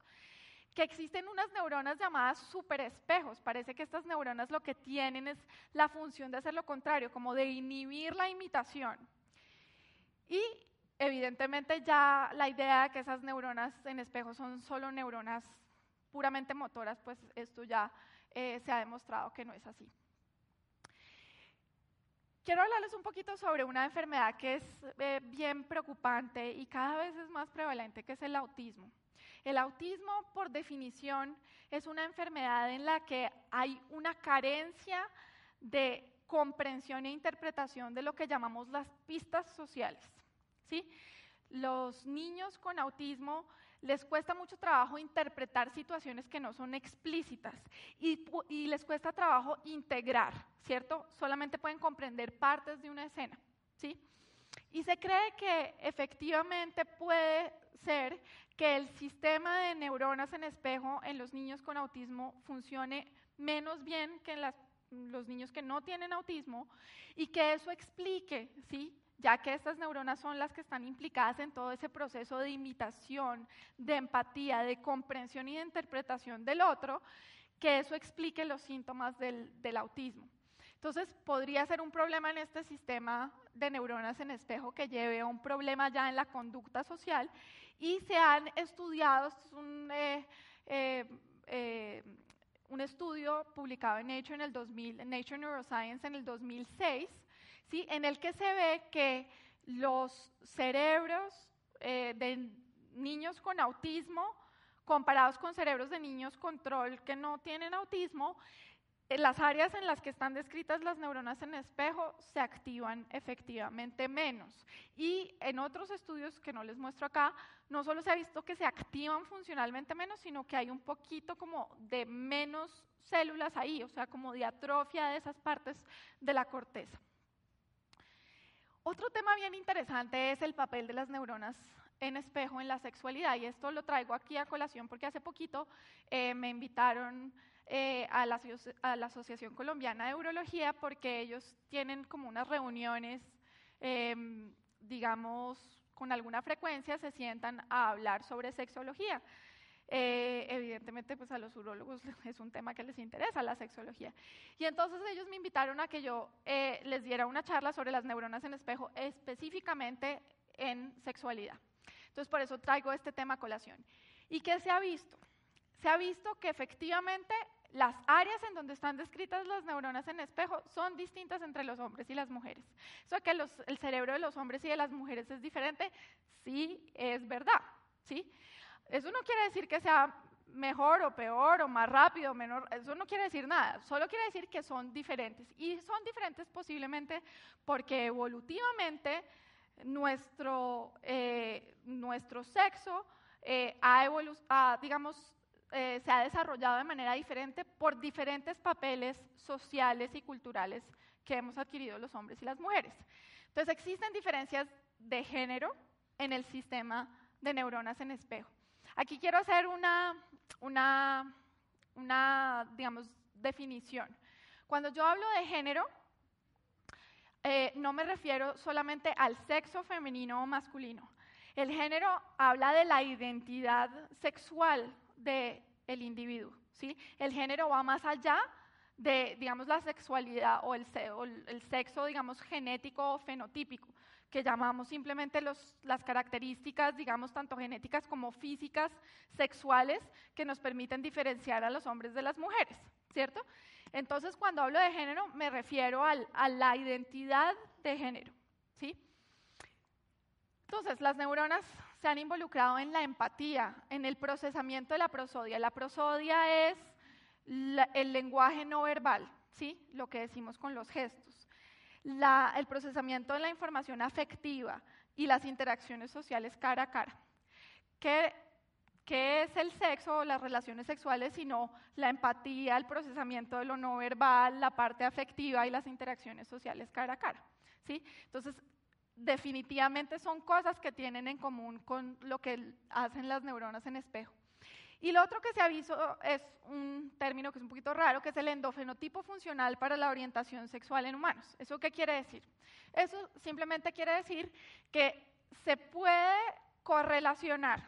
S1: que existen unas neuronas llamadas superespejos. Parece que estas neuronas lo que tienen es la función de hacer lo contrario, como de inhibir la imitación. Y evidentemente ya la idea de que esas neuronas en espejo son solo neuronas puramente motoras, pues esto ya eh, se ha demostrado que no es así. Quiero hablarles un poquito sobre una enfermedad que es eh, bien preocupante y cada vez es más prevalente, que es el autismo. El autismo, por definición, es una enfermedad en la que hay una carencia de comprensión e interpretación de lo que llamamos las pistas sociales. Los niños con autismo les cuesta mucho trabajo interpretar situaciones que no son explícitas y, les cuesta trabajo integrar, ¿cierto? Solamente pueden comprender partes de una escena, ¿sí? Y se cree que efectivamente puede ser que el sistema de neuronas en espejo en los niños con autismo funcione menos bien que en los niños que no tienen autismo y que eso explique, ¿sí? Ya que estas neuronas son las que están implicadas en todo ese proceso de imitación, de empatía, de comprensión y de interpretación del otro, que eso explique los síntomas del, autismo. Entonces, podría ser un problema en este sistema de neuronas en espejo que lleve a un problema ya en la conducta social y se han estudiado, un, eh, eh, eh, un estudio publicado en Nature en el 2000, en Nature Neuroscience en el 2006, ¿sí? en el que se ve que los cerebros eh, de niños con autismo comparados con cerebros de niños control que no tienen autismo en las áreas en las que están descritas las neuronas en espejo se activan efectivamente menos. Y en otros estudios que no les muestro acá, no solo se ha visto que se activan funcionalmente menos, sino que hay un poquito como de menos células ahí, o sea, como de atrofia de esas partes de la corteza. Otro tema bien interesante es el papel de las neuronas en espejo en la sexualidad, y esto lo traigo aquí a colación porque hace poquito eh, me invitaron eh, a, la, Asociación Colombiana de Urología porque ellos tienen como unas reuniones, em, digamos, con alguna frecuencia, se sientan a hablar sobre sexología. Eh, evidentemente, pues a los urólogos es un tema que les interesa, la sexología. Y entonces ellos me invitaron a que yo eh, les diera una charla sobre las neuronas en espejo, específicamente en sexualidad. Entonces, por eso traigo este tema a colación. ¿Y qué se ha visto? se ha visto que efectivamente las áreas en donde están descritas las neuronas en espejo son distintas entre los hombres y las mujeres. Eso que el cerebro de los hombres y de las mujeres es diferente, sí es verdad, ¿sí? Eso no quiere decir que sea mejor o peor o más rápido o menor, eso no quiere decir nada, solo quiere decir que son diferentes. Y son diferentes posiblemente porque evolutivamente nuestro, eh, nuestro sexo eh, digamos, eh, se ha desarrollado de manera diferente por diferentes papeles sociales y culturales que hemos adquirido los hombres y las mujeres. Entonces existen diferencias de género en el sistema de neuronas en espejo. Aquí quiero hacer una, una, una digamos, definición. Cuando yo hablo de género, eh, no me refiero solamente al sexo femenino o masculino. El género habla de la identidad sexual del el individuo. ¿sí? El género va más allá de, digamos, la sexualidad o el, el sexo, digamos, genético o fenotípico, que llamamos simplemente los, las características, digamos, tanto genéticas como físicas, sexuales, que nos permiten diferenciar a los hombres de las mujeres, ¿cierto? Entonces, cuando hablo de género, me refiero a la identidad de género, ¿sí? Entonces, las neuronas se han involucrado en la empatía, en el procesamiento de la prosodia. La prosodia es el lenguaje no verbal, ¿sí? lo que decimos con los gestos. El procesamiento de la información afectiva y las interacciones sociales cara a cara. ¿Qué, ¿Qué es el sexo o las relaciones sexuales sino la empatía, el procesamiento de lo no verbal, la parte afectiva y las interacciones sociales cara a cara? ¿sí? Entonces, definitivamente son cosas que tienen en común con lo que hacen las neuronas en espejo. Y lo otro que se ha visto es un término que es un poquito raro, que es el endofenotipo funcional para la orientación sexual en humanos. ¿Eso qué quiere decir? Eso simplemente quiere decir que se puede correlacionar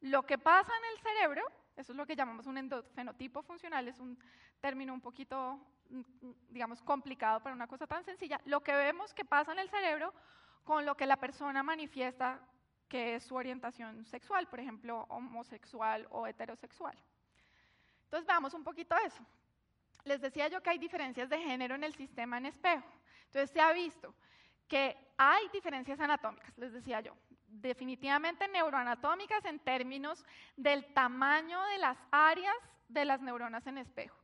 S1: lo que pasa en el cerebro, eso es lo que llamamos un endofenotipo funcional, es un término un poquito, digamos, complicado para una cosa tan sencilla, lo que vemos que pasa en el cerebro con lo que la persona manifiesta que es su orientación sexual, por ejemplo, homosexual o heterosexual. Entonces veamos un poquito eso. Les decía yo que hay diferencias de género en el sistema en espejo. Entonces se ha visto que hay diferencias anatómicas, les decía yo, definitivamente neuroanatómicas en términos del tamaño de las áreas de las neuronas en espejo,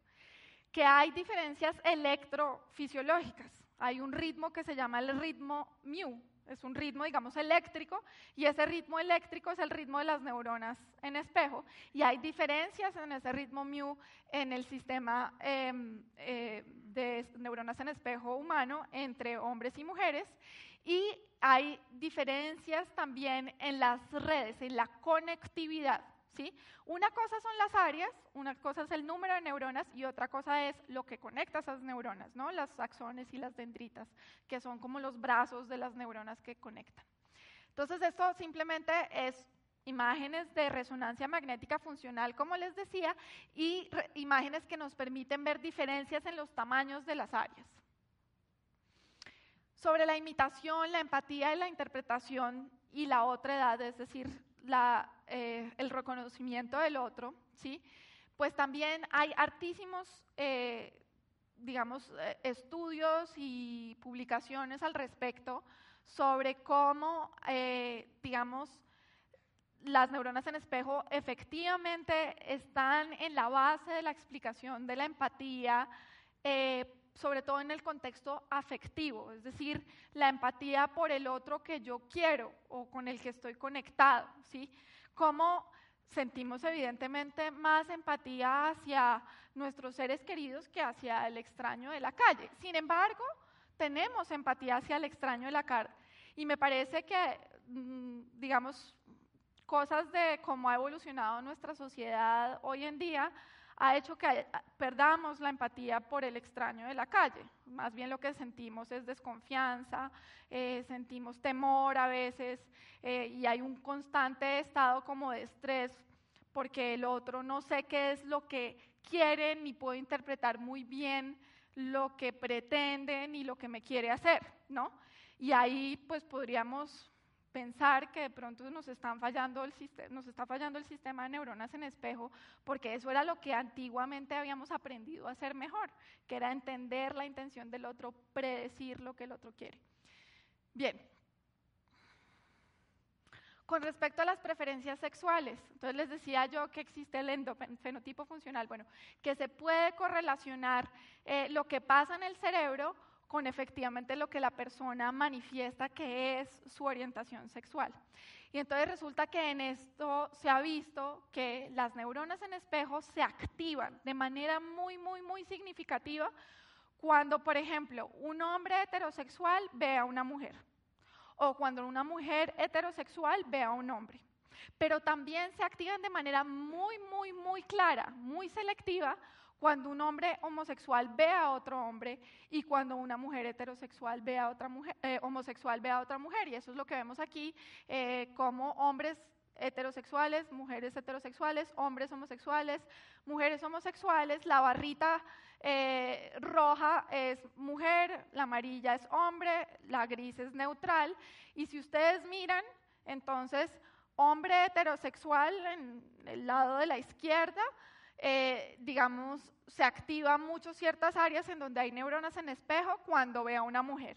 S1: que hay diferencias electrofisiológicas. Hay un ritmo que se llama el ritmo mu, es un ritmo, digamos, eléctrico, y ese ritmo eléctrico es el ritmo de las neuronas en espejo, y hay diferencias en ese ritmo mu en el sistema em, eh, de neuronas en espejo humano entre hombres y mujeres, y hay diferencias también en las redes, en la conectividad. ¿Sí? Una cosa son las áreas, una cosa es el número de neuronas y otra cosa es lo que conecta esas neuronas, ¿no? las axones y las dendritas, que son como los brazos de las neuronas que conectan. Entonces, esto simplemente es imágenes de resonancia magnética funcional, como les decía, y imágenes que nos permiten ver diferencias en los tamaños de las áreas. Sobre la imitación, la empatía y la interpretación y la otra edad, es decir, eh, el reconocimiento del otro, ¿sí? pues también hay hartísimos, eh, digamos, eh, estudios y publicaciones al respecto sobre cómo, digamos, las neuronas en espejo efectivamente están en la base de la explicación de la empatía, sobre todo en el contexto afectivo, es decir, la empatía por el otro que yo quiero o con el que estoy conectado, ¿sí? Cómo sentimos evidentemente más empatía hacia nuestros seres queridos que hacia el extraño de la calle. Sin embargo, tenemos empatía hacia el extraño de la calle. Y me parece que, mm, digamos, cosas de cómo ha evolucionado nuestra sociedad hoy en día ha hecho que perdamos la empatía por el extraño de la calle. Más bien lo que sentimos es desconfianza, eh, sentimos temor a veces eh, y hay un constante estado como de estrés porque el otro no sé qué es lo que quiere ni puedo interpretar muy bien lo que pretende ni lo que me quiere hacer, ¿no? Y ahí pues podríamos pensar que de pronto nos, fallando el nos está fallando el sistema de neuronas en espejo, porque eso era lo que antiguamente habíamos aprendido a hacer mejor, que era entender la intención del otro, predecir lo que el otro quiere. Bien. Con respecto a las preferencias sexuales, entonces les decía yo que existe el endofenotipo funcional, bueno, que se puede correlacionar eh, lo que pasa en el cerebro con efectivamente lo que la persona manifiesta que es su orientación sexual. Y entonces resulta que en esto se ha visto que las neuronas en espejo se activan de manera muy, muy, muy significativa cuando, por ejemplo, un hombre heterosexual ve a una mujer o cuando una mujer heterosexual ve a un hombre. Pero también se activan de manera muy, muy, muy clara, muy selectiva cuando un hombre homosexual ve a otro hombre y cuando una mujer heterosexual ve a otra mujer, eh, homosexual ve a otra mujer. Y eso es lo que vemos aquí, eh, como hombres heterosexuales, mujeres heterosexuales, hombres homosexuales, mujeres homosexuales, la barrita eh, roja es mujer, la amarilla es hombre, la gris es neutral. Y si ustedes miran, entonces, hombre heterosexual en el lado de la izquierda, eh, digamos, se activa mucho ciertas áreas en donde hay neuronas en espejo cuando ve a una mujer.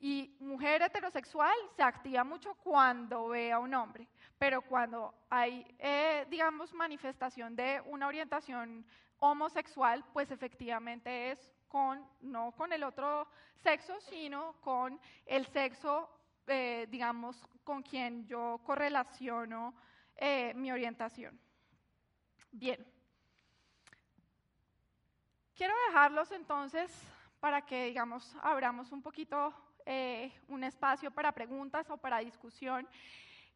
S1: Y mujer heterosexual se activa mucho cuando ve a un hombre, pero cuando hay, eh, digamos, manifestación de una orientación homosexual, pues efectivamente es con, no con el otro sexo, sino con el sexo, eh, digamos, con quien yo correlaciono mi orientación. Bien. Quiero dejarlos entonces para que, digamos, abramos un poquito eh, un espacio para preguntas o para discusión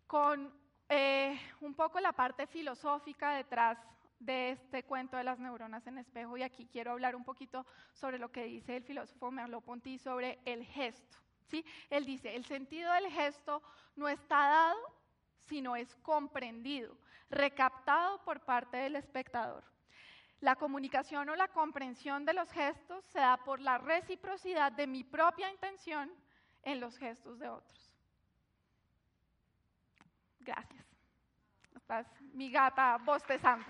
S1: con eh, un poco la parte filosófica detrás de este cuento de las neuronas en espejo y aquí quiero hablar un poquito sobre lo que dice el filósofo Merleau-Ponty sobre el gesto. ¿sí? Él dice, el sentido del gesto no está dado, sino es comprendido, recaptado por parte del espectador. La comunicación o la comprensión de los gestos se da por la reciprocidad de mi propia intención en los gestos de otros. Gracias. Estás mi gata bostezando.